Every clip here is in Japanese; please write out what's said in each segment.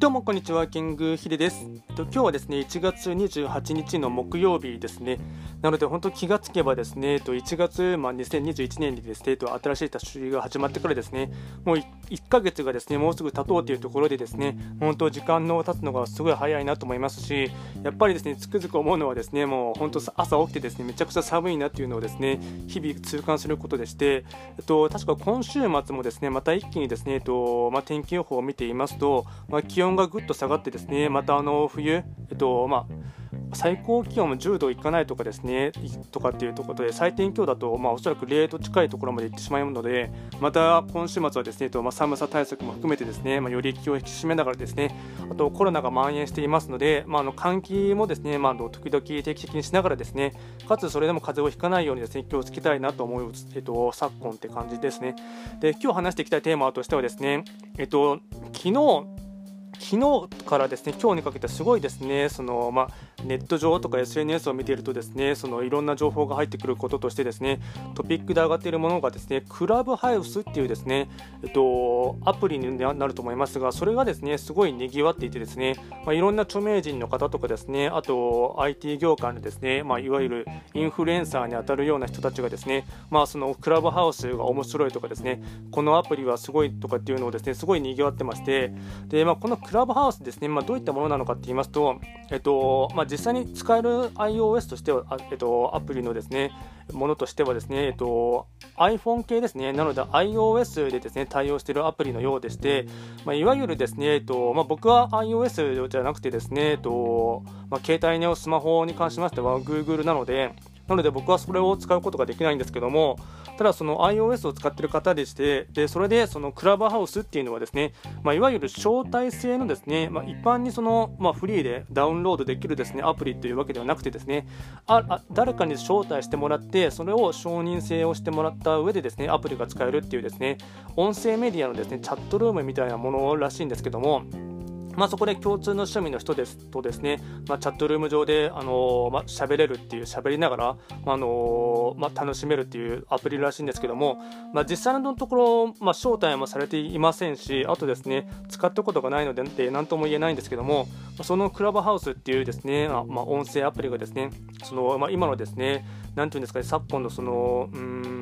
どうもこんにちは、キングヒデです。と今日はですね、1月28日の木曜日ですね。なので本当気がつけばですね、と1月、まあ、2021年にですね、と新しい年が始まってからですね、もう 1, 1ヶ月がですね、もうすぐ経とうというところでですね、本当時間の経つのがすごい早いなと思いますし、やっぱりですね、つくづく思うのはですね、もう本当朝起きてですね、めちゃくちゃ寒いなっていうのをですね、日々痛感することでして、えっと、確か今週末もですね、また一気にですね、えっとまあ、天気予報を見ていますと、まあ、気温がぐっと下がってですね、またあの冬、えっとまあ、最高気温も10度いかないとかですねとかっていうところで最低気温だと、まあ、おそらく0度近いところまで行ってしまうのでまた今週末はですね、とまあ、寒さ対策も含めてですね、まあ、より気を引き締めながらですねあとコロナが蔓延していますので、まあ、あの換気もですね、まあ、時々定期的にしながらですねかつそれでも風邪をひかないようにですね気をつけたいなと思う、えっと、昨今って感じですね。で今日話していきたいテーマとしてはですね、えっと、昨日昨日からですね今日にかけてすごいですねその、まあ、ネット上とか SNS を見ているとですねそのいろんな情報が入ってくることとしてですねトピックで上がっているものがですねクラブハウスっていうですね、えっと、アプリになると思いますがそれがですねすごい賑わっていてですね、まあ、いろんな著名人の方とかですねあと IT 業界のですね、まあ、いわゆるインフルエンサーに当たるような人たちがですね、まあ、そのクラブハウスが面白いとかですねこのアプリはすごいとかっていうのをですねすごい賑わってましてで、まあ、このクラブハウスですね、まあ、どういったものなのかって言いますと、えっとまあ、実際に使える iOS としては、えっと、アプリのですねものとしてはですね、えっと、iPhone 系ですね、なので iOS でですね対応しているアプリのようでして、まあ、いわゆるですね、えっとまあ、僕は iOS じゃなくてですね、えっとまあ、携帯のスマホに関しましては Google なので、なので僕はそれを使うことができないんですけども、ただその iOS を使ってる方でして、でそれでそのクラブハウスっていうのはですね、まあ、いわゆる招待制のですね、まあ、一般にその、まあ、フリーでダウンロードできるですねアプリというわけではなくてですねああ誰かに招待してもらって、それを承認制をしてもらった上でですねアプリが使えるっていうですね音声メディアのですねチャットルームみたいなものらしいんですけども、まあ、そこで共通の趣味の人ですとですね、まあ、チャットルーム上で、あのーまあ、喋れるっていう喋りながら、あのー、まあ、楽しめるっていうアプリらしいんですけども、まあ、実際のところ、まあ、招待もされていませんしあとですね使ったことがないので何とも言えないんですけどもそのクラブハウスっていうですね、まあ、音声アプリがですねその、まあ、今のですねなんていうんですかね昨今のそのうん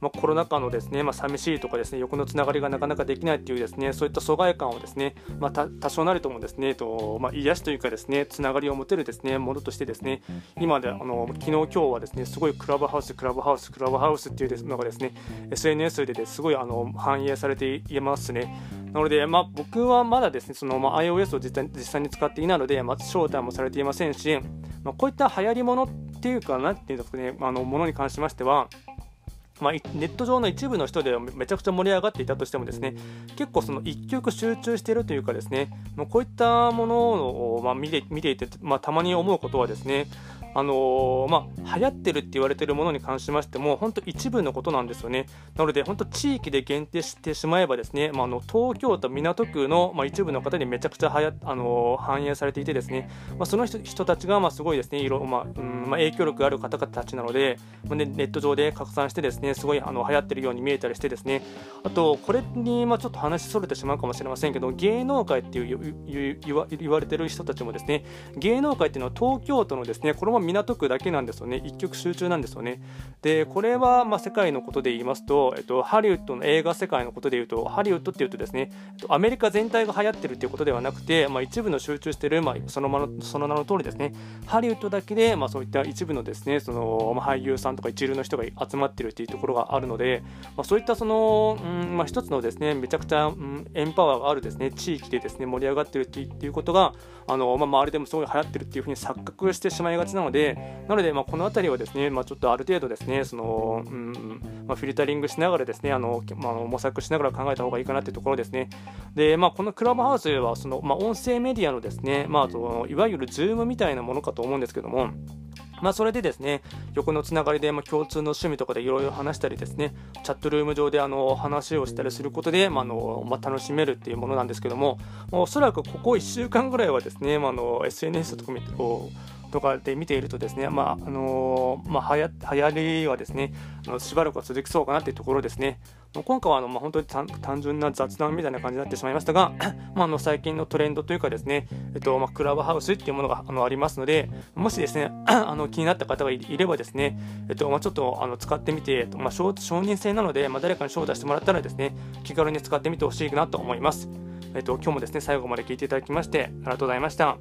まあ、コロナ禍のですね、まあ、寂しいとかですね横のつながりがなかなかできないっていうですねそういった疎外感をですね、まあ、多少なりともですねと、まあ、癒しというかですねつながりを持てるですねものとしてですね今であの昨日今日はですねすごいクラブハウスクラブハウスクラブハウスっていうのがですね SNS でですごいあの反映されていますね。なので、まあ、僕はまだですねその、まあ、iOS を実際実際に使っていないので、まあ、招待もされていませんし、まあ、こういった流行りものっていうかなっていうんですかねあのものに関しましてはまあ、ネット上の一部の人でめちゃくちゃ盛り上がっていたとしてもですね結構その一極集中しているというかですねもうこういったものをまあ見て見ていて、まあ、たまに思うことはですねあのー、まあ、流行ってるって言われてるものに関しましても、本当一部のことなんですよね。なので、本当地域で限定してしまえばですね、まあ、の東京都港区の、まあ、一部の方にめちゃくちゃはや、あのー、反映されていてですね、まあ、その人人たちが、まあ、すごいですね、色、まあうんまあ、影響力ある方々たちなので、まあ、ネット上で拡散してですね、ねすごいあの流行ってるように見えたりしてですね、あと、これに、まあ、ちょっと話それてしまうかもしれませんけど、芸能界っていう言われてる人たちもですね、芸能界っていうのは東京都のですね、これも港区だけなんですよね。一極集中なんですよね。でこれはま世界のことで言いますと、えっと、ハリウッドの映画世界のことで言うとハリウッドっていうとですねアメリカ全体が流行ってるっていうことではなくて、まあ、一部の集中してる、まあ、そのまのその名の通りですね。ハリウッドだけで、まあ、そういった一部のですねその、俳優さんとか一流の人が集まってるっていうところがあるので、まそういったその、うんまあ、一つのですねめちゃくちゃ、うん、エンパワーがあるですね地域でですね盛り上がってるっていうことがあの、まあ、周りでもすごい流行ってるっていうふうに錯覚してしまいがちなのでなので、まあ、この辺りはですね、まあ、ちょっとある程度ですね、その、うんまあ、フィルタリングしながらですね、あの、まあ、模索しながら考えた方がいいかなというところですね。で、まあ、このクラブハウスは、その、まあ、音声メディアのですね、まあ、そのいわゆる Zoom みたいなものかと思うんですけども、まあ、それでですね、横のつながりで、まあ、共通の趣味とかでいろいろ話したりですね、チャットルーム上であの話をしたりすることで、まあのまあ、楽しめるっていうものなんですけども、まあ、おそらくここ1週間ぐらいはですね、まあ、の SNS とかをとかで見ているとですね、まああのまあ、はや流行りはですねあのしばらくは続きそうかなというところですね。今回はあの、まあ、本当に単純な雑談みたいな感じになってしまいましたが、まあ、あの最近のトレンドというかですね、えっとまあ、クラブハウスっていうものがあのありますので、もしですね あの気になった方がいればですね、えっとまあ、ちょっとあの使ってみて、まあ、承認制なので、まあ、誰かに招待してもらったらですね、気軽に使ってみてほしいなと思います。えっと、今日もですね、最後まで聞いていただきまして、ありがとうございました。